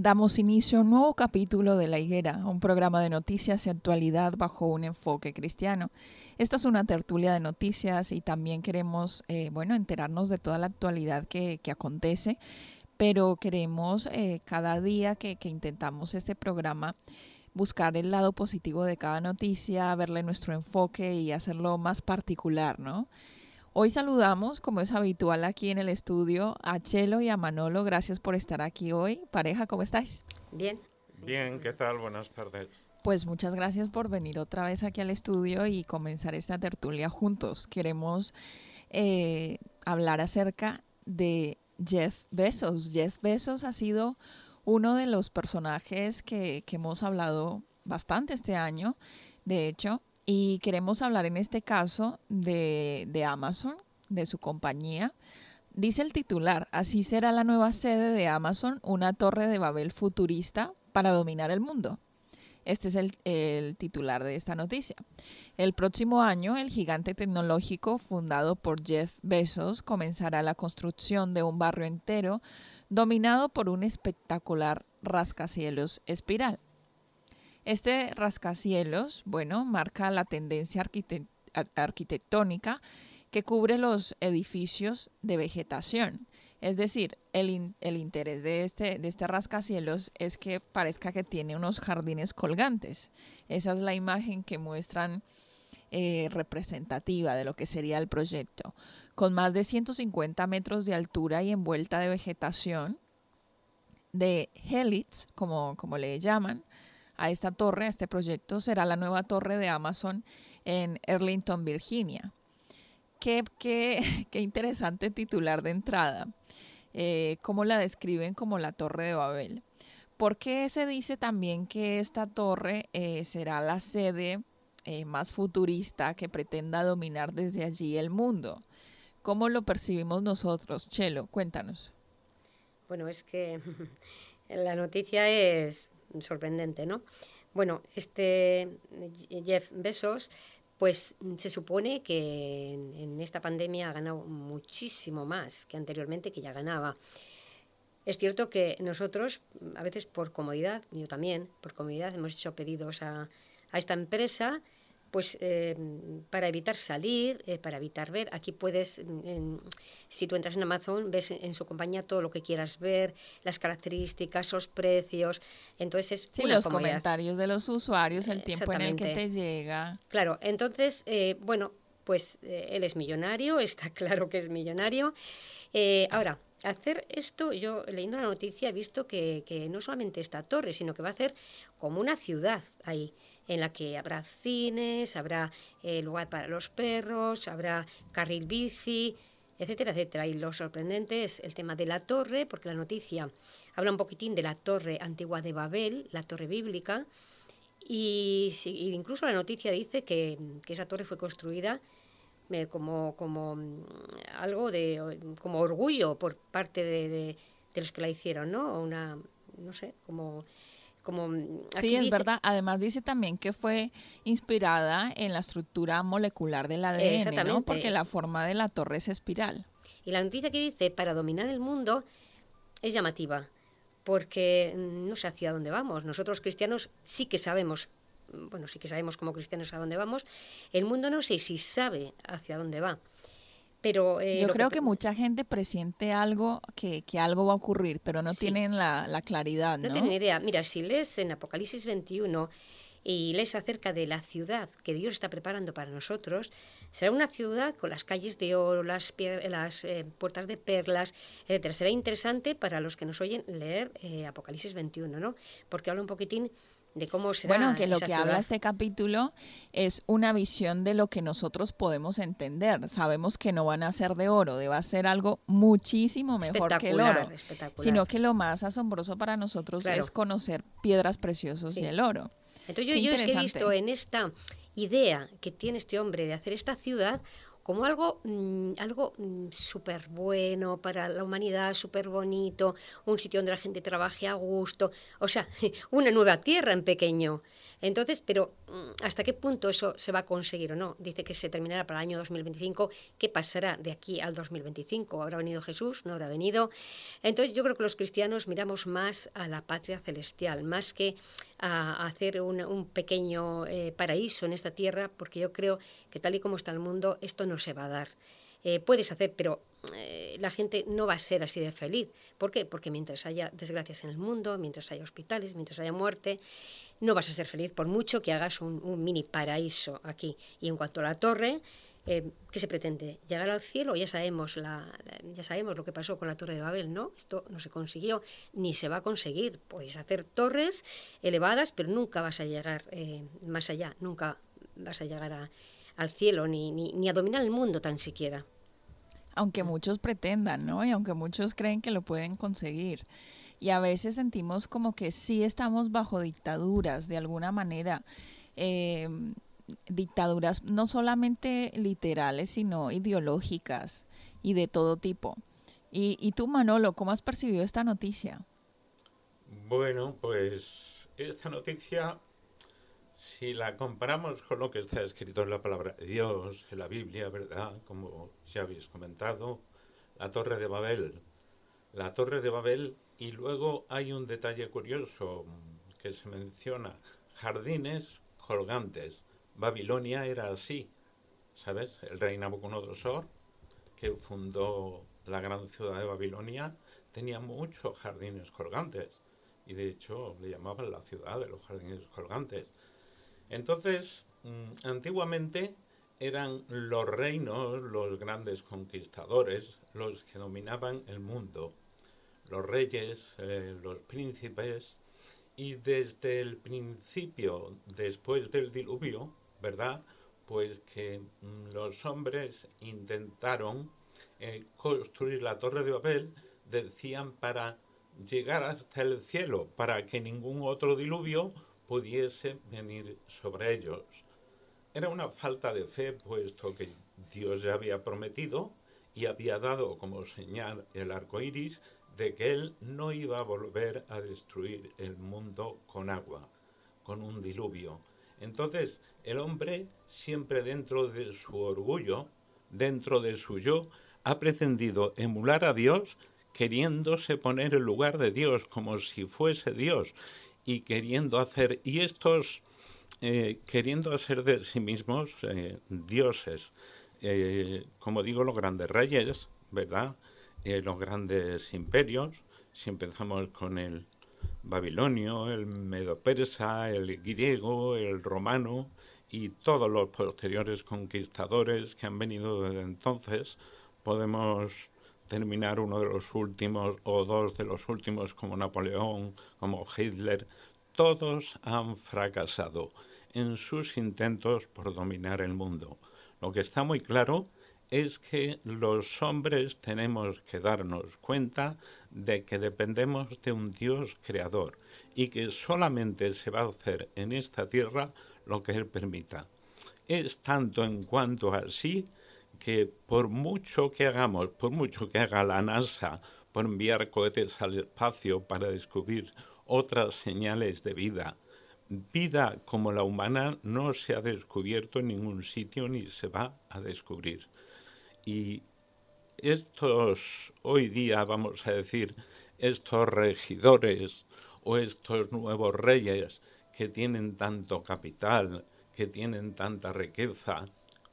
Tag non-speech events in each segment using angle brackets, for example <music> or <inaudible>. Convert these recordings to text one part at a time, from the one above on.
Damos inicio a un nuevo capítulo de La Higuera, un programa de noticias y actualidad bajo un enfoque cristiano. Esta es una tertulia de noticias y también queremos, eh, bueno, enterarnos de toda la actualidad que, acontece, pero queremos eh, cada día que, que intentamos este programa buscar el lado positivo de cada noticia, verle nuestro enfoque y hacerlo más particular, ¿no? Hoy saludamos, como es habitual aquí en el estudio, a Chelo y a Manolo. Gracias por estar aquí hoy. Pareja, ¿cómo estáis? Bien. Bien, ¿qué tal? Buenas tardes. Pues muchas gracias por venir otra vez aquí al estudio y comenzar esta tertulia juntos. Queremos eh, hablar acerca de Jeff Bezos. Jeff Bezos ha sido uno de los personajes que, que hemos hablado bastante este año. De hecho, y queremos hablar en este caso de, Amazon, de su compañía. Dice el titular, así será la nueva sede de Amazon, una torre de Babel futurista para dominar el mundo. Este es el, el, titular de esta noticia. El próximo año, el gigante tecnológico fundado por Jeff Bezos comenzará la construcción de un barrio entero dominado por un espectacular rascacielos espiral. Este rascacielos, bueno, marca la tendencia arquitectónica que cubre los edificios de vegetación. Es decir, el, interés de este, de este rascacielos es que parezca que tiene unos jardines colgantes. Esa es la imagen que muestran eh, representativa de lo que sería el proyecto. Con más de 150 metros de altura y envuelta de vegetación, de helix, como, como le llaman, a esta torre, a este proyecto, será la nueva torre de Amazon en Arlington, Virginia. Qué, qué, <laughs> qué interesante titular de entrada. Eh, ¿Cómo la describen como la Torre de Babel? ¿Por qué se dice también que esta torre eh, será la sede eh, más futurista que pretenda dominar desde allí el mundo? ¿Cómo lo percibimos nosotros? Chelo, cuéntanos. Bueno, es que <laughs> la noticia es sorprendente, ¿no? Bueno, este Jeff Bezos, pues se supone que en, esta pandemia ha ganado muchísimo más que anteriormente, que ya ganaba. Es cierto que nosotros, a veces por comodidad, yo también, por comodidad, hemos hecho pedidos a, a esta empresa pues eh, para evitar salir, eh, para evitar ver, aquí puedes, si tú entras en Amazon, ves en, su compañía todo lo que quieras ver, las características, los precios, entonces es sí, los comentarios de los usuarios, el tiempo en el que te llega. Claro, entonces, eh, bueno, pues él es millonario, <laughs> está claro que es millonario. ahora, hacer esto, yo leyendo la noticia he visto que, que no solamente esta torre, sino que va a hacer como una ciudad ahí en la que habrá cines, habrá eh, lugar para los perros, habrá carril bici, etcétera, etcétera. Y lo sorprendente es el tema de la torre, porque la noticia habla un poquitín de la torre antigua de Babel, la torre bíblica, y, incluso la noticia dice que, esa torre fue construida eh, como, como mm, algo de como orgullo por parte de, de, los que la hicieron, ¿no? Una, no sé, como... Como mm, sí, es verdad. Además dice también que fue inspirada en la estructura molecular del ADN, ¿no? Porque la forma de la torre es espiral. Y la noticia que dice, para dominar el mundo, es llamativa, porque no sé hacia dónde vamos. Nosotros cristianos sí que sabemos bueno, sí que sabemos como cristianos a dónde vamos, el mundo no sé si sabe hacia dónde va. Pero, eh, Yo creo que, mucha gente presiente algo, que, que algo va a ocurrir, pero no tienen la, la, claridad. No, no tienen idea. Mira, si lees en Apocalipsis 21 y lees acerca de la ciudad que Dios está preparando para nosotros, será una ciudad con las calles de oro, las, las eh, puertas de perlas, etc. Será interesante para los que nos oyen leer eh, Apocalipsis 21, ¿no? Porque habla un poquitín cómo Bueno, que lo que habla este capítulo es una visión de lo que nosotros podemos entender. Sabemos que no van a ser de oro, debe ser algo muchísimo mejor que el oro. Sino que lo más asombroso para nosotros es conocer piedras preciosas y el oro. Entonces yo, yo es que he visto en esta idea que tiene este hombre de hacer esta ciudad como algo, mm, algo mm, súper bueno para la humanidad, súper bonito, un sitio donde la gente trabaje a gusto, o sea, <laughs> una nueva tierra en pequeño. Entonces, pero mm, ¿hasta qué punto eso se va a conseguir o no? Dice que se terminará para el año 2025. ¿Qué pasará de aquí al 2025? ¿Habrá venido Jesús? ¿No habrá venido? Entonces, yo creo que los cristianos miramos más a la patria celestial, más que a hacer un, pequeño eh, paraíso en esta tierra, porque yo creo que tal y como está el mundo, esto no se va a dar. Eh, puedes hacer, pero eh, la gente no va a ser así de feliz. ¿Por qué? Porque mientras haya desgracias en el mundo, mientras haya hospitales, mientras haya muerte, no vas a ser feliz por mucho que hagas un, mini paraíso aquí. Y en cuanto a la torre, eh, ¿qué se pretende? ¿Llegar al cielo? Ya sabemos, la, ya sabemos lo que pasó con la torre de Babel, ¿no? Esto no se consiguió ni se va a conseguir. Puedes hacer torres elevadas, pero nunca vas a llegar más allá, nunca vas a llegar al cielo ni, ni, ni a dominar el mundo tan siquiera. Aunque muchos pretendan, ¿no? Y aunque muchos creen que lo pueden conseguir y a veces sentimos como que sí estamos bajo dictaduras de alguna manera. Em, dictaduras no solamente literales, sino ideológicas y de todo tipo. Y, y tú, Manolo, ¿cómo has percibido esta noticia? Bueno, pues esta noticia, si la comparamos con lo que está escrito en la palabra de Dios, en la Biblia, ¿verdad? Como ya habéis comentado, la Torre de Babel. La Torre de Babel y luego hay un detalle curioso que se menciona, jardines colgantes. Babilonia era así, ¿sabes? El rey Nabucodonosor, que fundó la gran ciudad de Babilonia, tenía muchos jardines colgantes y de hecho le llamaban la ciudad de los jardines colgantes. Entonces, mm, antiguamente eran los reinos, los grandes conquistadores, los que dominaban el mundo los reyes, eh, los príncipes, y desde el principio, después del diluvio, ¿verdad? Pues que mm, los hombres intentaron eh, construir la torre de Babel, decían, para llegar hasta el cielo, para que ningún otro diluvio pudiese venir sobre ellos. Era una falta de fe, puesto que Dios ya había prometido y había dado como señal el arco iris de que él no iba a volver a destruir el mundo con agua, con un diluvio. Entonces, el hombre, siempre dentro de su orgullo, dentro de su yo, ha pretendido emular a Dios queriéndose poner en lugar de Dios como si fuese Dios y queriendo hacer, y estos eh, queriendo hacer de sí mismos eh, dioses, eh, como digo, los grandes reyes, ¿verdad? Eh, los grandes imperios, si empezamos con el babilonio, el medo-persa, el griego, el romano y todos los posteriores conquistadores que han venido desde entonces, podemos terminar uno de los últimos o dos de los últimos como Napoleón, como Hitler, todos han fracasado en sus intentos por dominar el mundo. Lo que está muy claro es que los hombres tenemos que darnos cuenta de que dependemos de un Dios creador y que solamente se va a hacer en esta tierra lo que Él permita. Es tanto en cuanto así que por mucho que hagamos, por mucho que haga la NASA por enviar cohetes al espacio para descubrir otras señales de vida, vida como la humana no se ha descubierto en ningún sitio ni se va a descubrir. Y estos, hoy día vamos a decir, estos regidores o estos nuevos reyes que tienen tanto capital, que tienen tanta riqueza,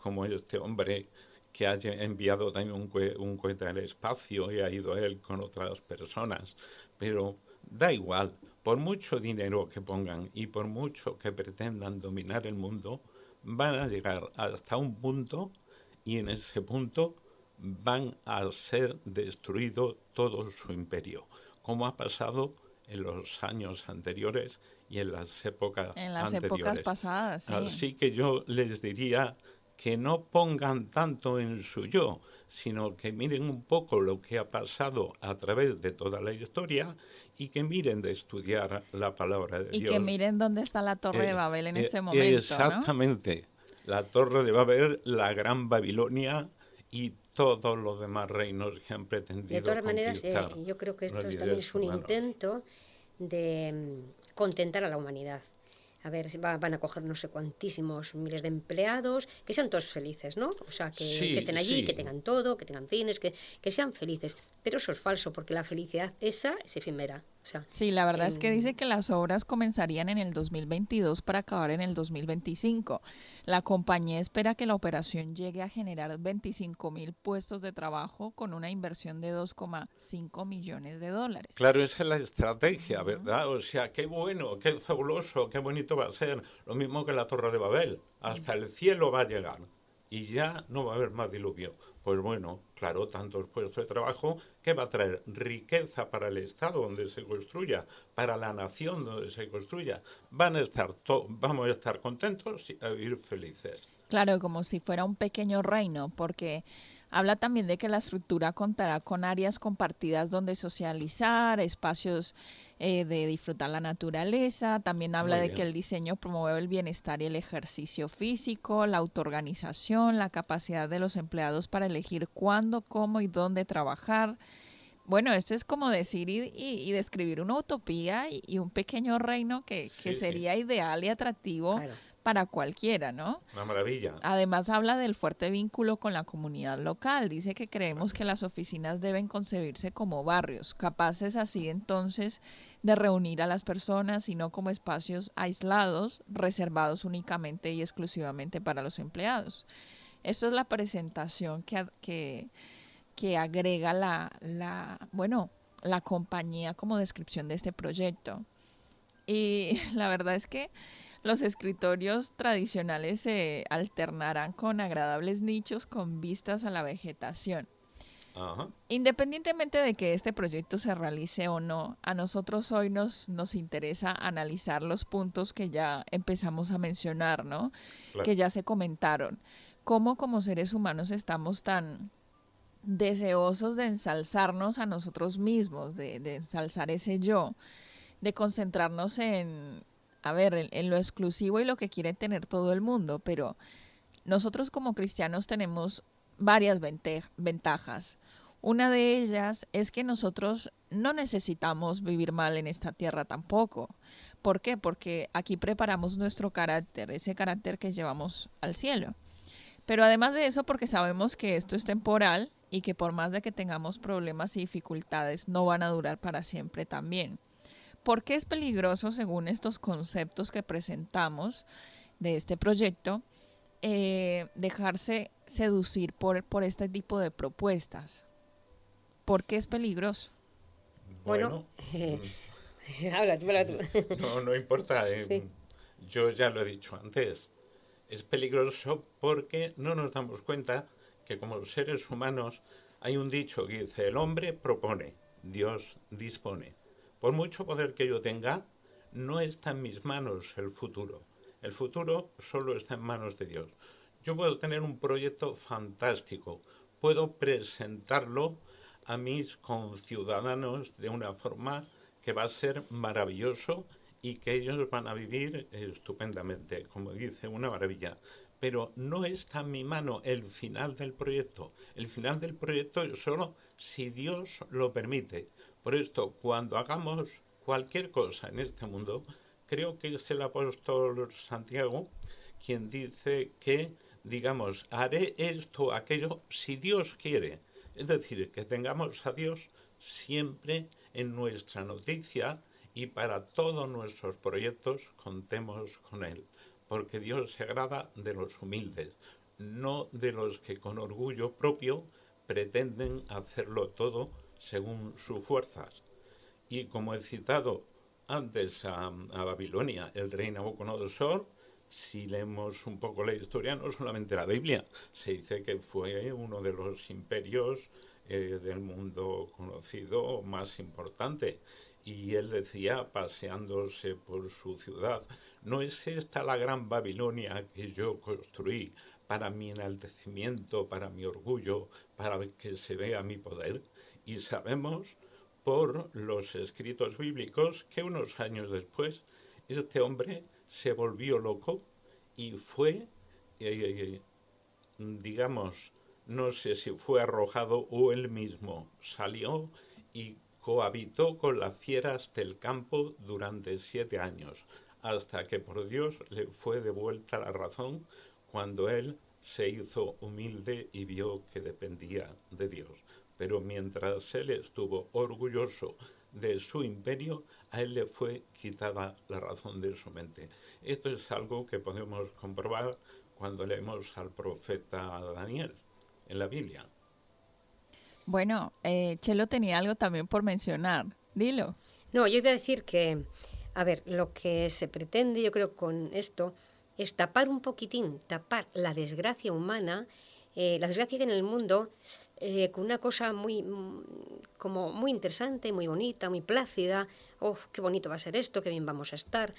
como este hombre que haya enviado también un, un cohete al espacio y ha ido él con otras personas, pero da igual, por mucho dinero que pongan y por mucho que pretendan dominar el mundo, van a llegar hasta un punto y en ese punto van a ser destruido todo su imperio, como ha pasado en los años anteriores y en las épocas en las anteriores. épocas pasadas, sí. Así que yo les diría que no pongan tanto en su yo, sino que miren un poco lo que ha pasado a través de toda la historia y que miren de estudiar la palabra de y Dios. que miren dónde está la Torre de Eh, Babel en eh, este momento. ¿no? Exactamente. La Torre de Babel, la Gran Babilonia y todos los demás reinos que han pretendido De todas maneras, eh, yo creo que esto también es un humanos. intento de mm, contentar a la humanidad. A ver, va- van a coger no sé cuantísimos miles de empleados, que sean todos felices, ¿no? O sea, que, Sí, que estén allí, sí. que tengan todo, que tengan cines, que, que sean felices. Pero eso es falso, porque la felicidad esa es efímera. O sea, Sí, la verdad es que dice que las obras comenzarían en el 2022 para acabar en el 2025. La compañía espera que la operación llegue a generar 25 mil puestos de trabajo con una inversión de 2,5 millones de dólares. Claro, esa es la estrategia, ¿verdad? O sea, qué bueno, qué fabuloso, qué bonito va a ser. Lo mismo que la Torre de Babel. Hasta el cielo va a llegar. Y ya no va a haber más diluvio. Pues bueno, claro, tantos puestos de trabajo, ¿qué va a traer? Riqueza para el Estado donde se construya, para la nación donde se construya. Van a estar vamos a estar contentos y a vivir felices. Claro, como si fuera un pequeño reino, porque habla también de que la estructura contará con áreas compartidas donde socializar, espacios eh, de disfrutar la naturaleza. También habla de que el diseño promueve el bienestar y el ejercicio físico, la autoorganización, la capacidad de los empleados para elegir cuándo, cómo y dónde trabajar. Bueno, esto es como decir y, y- y describir una utopía y, y un pequeño reino que, que Sí, sí. sería ideal y atractivo claro. Para cualquiera, ¿no? Una maravilla. Además habla del fuerte vínculo con la comunidad local. Dice que creemos que las oficinas deben concebirse como barrios, capaces así entonces de reunir a las personas y no como espacios aislados, reservados únicamente y exclusivamente para los empleados. Esto es la presentación que, que, que agrega la, la, bueno, la compañía como descripción de este proyecto. Y <laughs> la verdad es que los escritorios tradicionales se alternarán con agradables nichos con vistas a la vegetación. Ajá. Independientemente de que este proyecto se realice o no, a nosotros hoy nos, nos interesa analizar los puntos que ya empezamos a mencionar, ¿no? Claro. Que ya se comentaron. Cómo como seres humanos estamos tan deseosos de ensalzarnos a nosotros mismos, de, de ensalzar ese yo, de concentrarnos en, a ver, en, lo exclusivo y lo que quiere tener todo el mundo, pero nosotros como cristianos tenemos varias ventajas. Una de ellas es que nosotros no necesitamos vivir mal en esta tierra tampoco. ¿Por qué? Porque aquí preparamos nuestro carácter, ese carácter que llevamos al cielo. Pero además de eso, porque sabemos que esto es temporal y que por más de que tengamos problemas y dificultades, no van a durar para siempre también. ¿Por qué es peligroso, según estos conceptos que presentamos de este proyecto, eh, dejarse seducir por, por este tipo de propuestas? ¿Por qué es peligroso? Bueno, Bueno, <laughs> habla tú, habla tú. <laughs> No, no importa. eh, Sí. Yo ya lo he dicho antes. Es peligroso porque no nos damos cuenta que como seres humanos hay un dicho que dice, el hombre propone, Dios dispone. Por mucho poder que yo tenga, no está en mis manos el futuro. El futuro solo está en manos de Dios. Yo puedo tener un proyecto fantástico, puedo presentarlo a mis conciudadanos de una forma que va a ser maravilloso y que ellos van a vivir estupendamente, como dice, una maravilla. pero no está en mi mano el final del proyecto. El final del proyecto solo si Dios lo permite. Por esto, cuando hagamos cualquier cosa en este mundo, creo que es el apóstol Santiago quien dice que, digamos, haré esto, aquello, si Dios quiere. Es decir, que tengamos a Dios siempre en nuestra noticia y para todos nuestros proyectos contemos con Él, porque Dios se agrada de los humildes, no de los que con orgullo propio pretenden hacerlo todo según sus fuerzas. Y como he citado antes a, Babilonia, el rey Nabucodonosor, si leemos un poco la historia, no solamente la Biblia, se dice que fue uno de los imperios eh, del mundo conocido más importante. Y él decía, paseándose por su ciudad, ¿no es esta la gran Babilonia que yo construí para mi enaltecimiento, para mi orgullo, para que se vea mi poder? Y sabemos por los escritos bíblicos que unos años después este hombre se volvió loco y fue, eh, digamos, no sé si fue arrojado o él mismo salió y cohabitó con las fieras del campo durante siete años, hasta que por Dios le fue devuelta la razón cuando él se hizo humilde y vio que dependía de Dios pero mientras él estuvo orgulloso de su imperio, a él le fue quitada la razón de su mente. Esto es algo que podemos comprobar cuando leemos al profeta Daniel en la Biblia. Bueno, eh, Chelo tenía algo también por mencionar. Dilo. No, yo iba a decir que, a ver, lo que se pretende, yo creo, con esto es tapar un poquitín, tapar la desgracia humana, eh, la desgracia que en el mundo eh, con una cosa muy, mm, como muy interesante, muy bonita, muy plácida. ¡Oh, qué bonito va a ser esto! ¡Qué bien vamos a estar!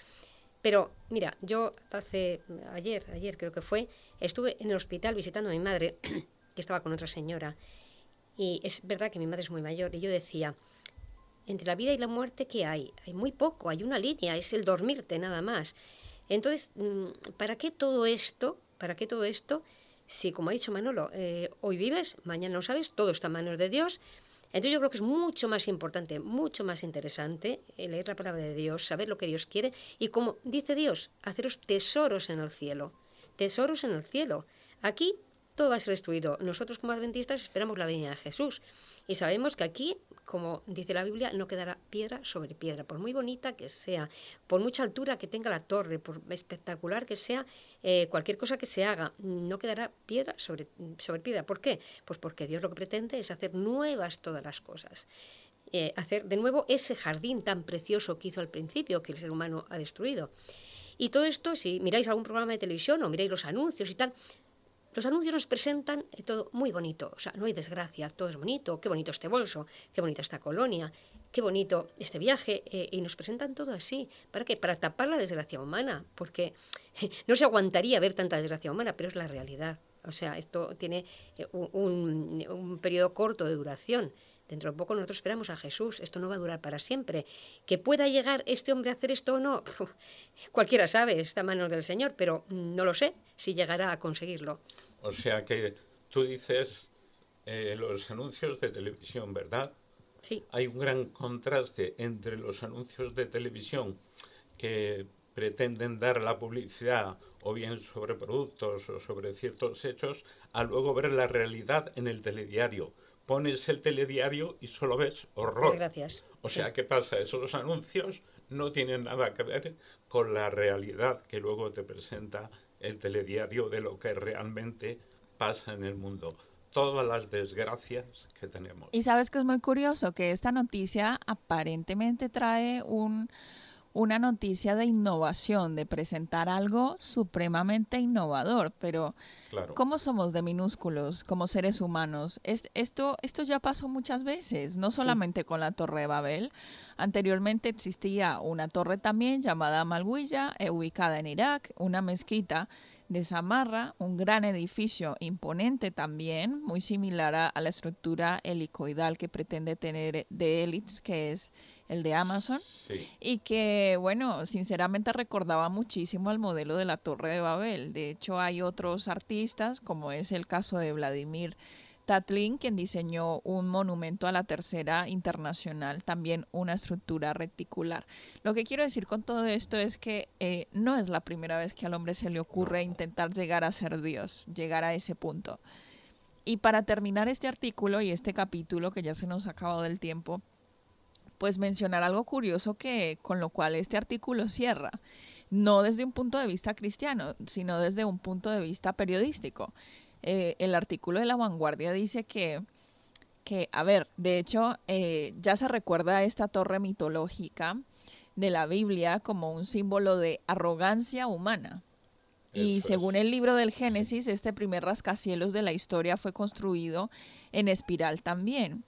Pero mira, yo hace ayer, ayer creo que fue, estuve en el hospital visitando a mi madre, <clears throat> que estaba con otra señora. Y es verdad que mi madre es muy mayor. Y yo decía, entre la vida y la muerte, ¿qué hay? Hay muy poco, hay una línea, es el dormirte nada más. Entonces, mm, ¿para qué todo esto? ¿Para qué todo esto? Si, como ha dicho Manolo, eh, hoy vives, mañana no sabes, todo está en manos de Dios. Entonces yo creo que es mucho más importante, mucho más interesante eh, leer la palabra de Dios, saber lo que Dios quiere y como dice Dios, haceros tesoros en el cielo, tesoros en el cielo. Aquí todo va a ser destruido. Nosotros como adventistas esperamos la venida de Jesús y sabemos que aquí, como dice la Biblia, no quedará piedra sobre piedra, por muy bonita que sea, por mucha altura que tenga la torre, por espectacular que sea eh, cualquier cosa que se haga, no quedará piedra sobre, sobre piedra. ¿Por qué? Pues porque Dios lo que pretende es hacer nuevas todas las cosas. Eh, hacer de nuevo ese jardín tan precioso que hizo al principio, que el ser humano ha destruido. Y todo esto, si miráis algún programa de televisión o miráis los anuncios y tal, los anuncios nos presentan eh, todo muy bonito, o sea, no hay desgracia, todo es bonito, qué bonito este bolso, qué bonita esta colonia, qué bonito este viaje, eh, y nos presentan todo así. ¿Para qué? Para tapar la desgracia humana, porque <laughs> no se aguantaría ver tanta desgracia humana, pero es la realidad. O sea, esto tiene eh, un, un periodo corto de duración. Dentro de poco nosotros esperamos a Jesús. Esto no va a durar para siempre. Que pueda llegar este hombre a hacer esto o no, cualquiera sabe, está en manos del Señor, pero no lo sé si llegará a conseguirlo. O sea que tú dices eh, los anuncios de televisión, ¿verdad? Sí. Hay un gran contraste entre los anuncios de televisión que pretenden dar la publicidad o bien sobre productos o sobre ciertos hechos, a luego ver la realidad en el telediario. Pones el telediario y solo ves horror. Gracias. O sea, ¿qué pasa? Esos anuncios no tienen nada que ver con la realidad que luego te presenta el telediario de lo que realmente pasa en el mundo todas las desgracias que tenemos. Y sabes que es muy curioso que esta noticia aparentemente trae un, una noticia de innovación, de presentar algo supremamente innovador, pero ¿cómo somos de minúsculos como seres humanos? Es, esto, esto ya pasó muchas veces, no solamente con la Torre de Babel. Anteriormente existía una torre también llamada Malguilla, eh, ubicada en Irak, una mezquita de Samarra, un gran edificio imponente también, muy similar a, la estructura helicoidal que pretende tener de Elitz, que es el de Amazon, Sí. y que, bueno, sinceramente recordaba muchísimo al modelo de la Torre de Babel. De hecho, hay otros artistas, como es el caso de Vladimir Tatlin, quien diseñó un monumento a la Tercera Internacional, también una estructura reticular. Lo que quiero decir con todo esto es que eh, no es la primera vez que al hombre se le ocurre intentar llegar a ser Dios, llegar a ese punto. Y para terminar este artículo y este capítulo, que ya se nos ha acabado el tiempo, pues mencionar algo curioso que con lo cual este artículo cierra, no desde un punto de vista cristiano, sino desde un punto de vista periodístico. Eh, el artículo de La Vanguardia dice que, que a ver, de hecho, eh, ya se recuerda a esta torre mitológica de la Biblia como un símbolo de arrogancia humana. Y según el libro del Génesis, este primer rascacielos de la historia fue construido en espiral también.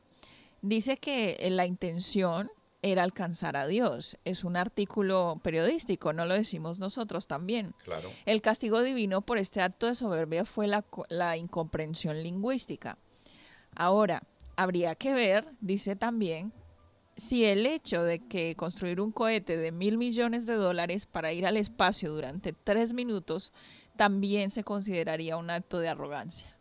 Dice que eh, la intención era alcanzar a Dios. Es un artículo periodístico, no lo decimos nosotros también. Claro. El castigo divino por este acto de soberbia fue la, la incomprensión lingüística. Ahora, habría que ver, dice también, si el hecho de que construir un cohete de mil millones de dólares para ir al espacio durante tres minutos también se consideraría un acto de arrogancia.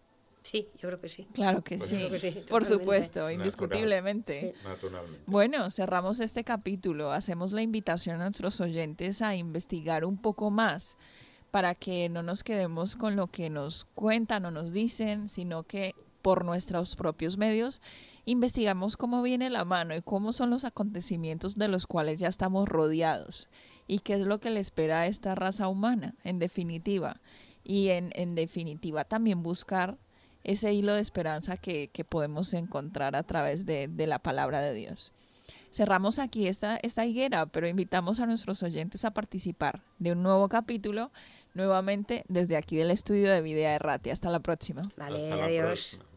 Sí, yo creo que sí. Claro que Pues sí, Yo creo que sí, por totalmente. supuesto, indiscutiblemente. Naturalmente. Bueno, cerramos este capítulo. Hacemos la invitación a nuestros oyentes a investigar un poco más para que no nos quedemos con lo que nos cuentan o nos dicen, sino que por nuestros propios medios investigamos cómo viene la mano y cómo son los acontecimientos de los cuales ya estamos rodeados y qué es lo que le espera a esta raza humana, en definitiva. Y en, en definitiva también buscar ese hilo de esperanza que, que podemos encontrar a través de, de la palabra de Dios. Cerramos aquí esta, esta higuera, pero invitamos a nuestros oyentes a participar de un nuevo capítulo, nuevamente desde aquí del estudio de Videa Errati. Hasta la próxima. Vale, Hasta la adiós. próxima.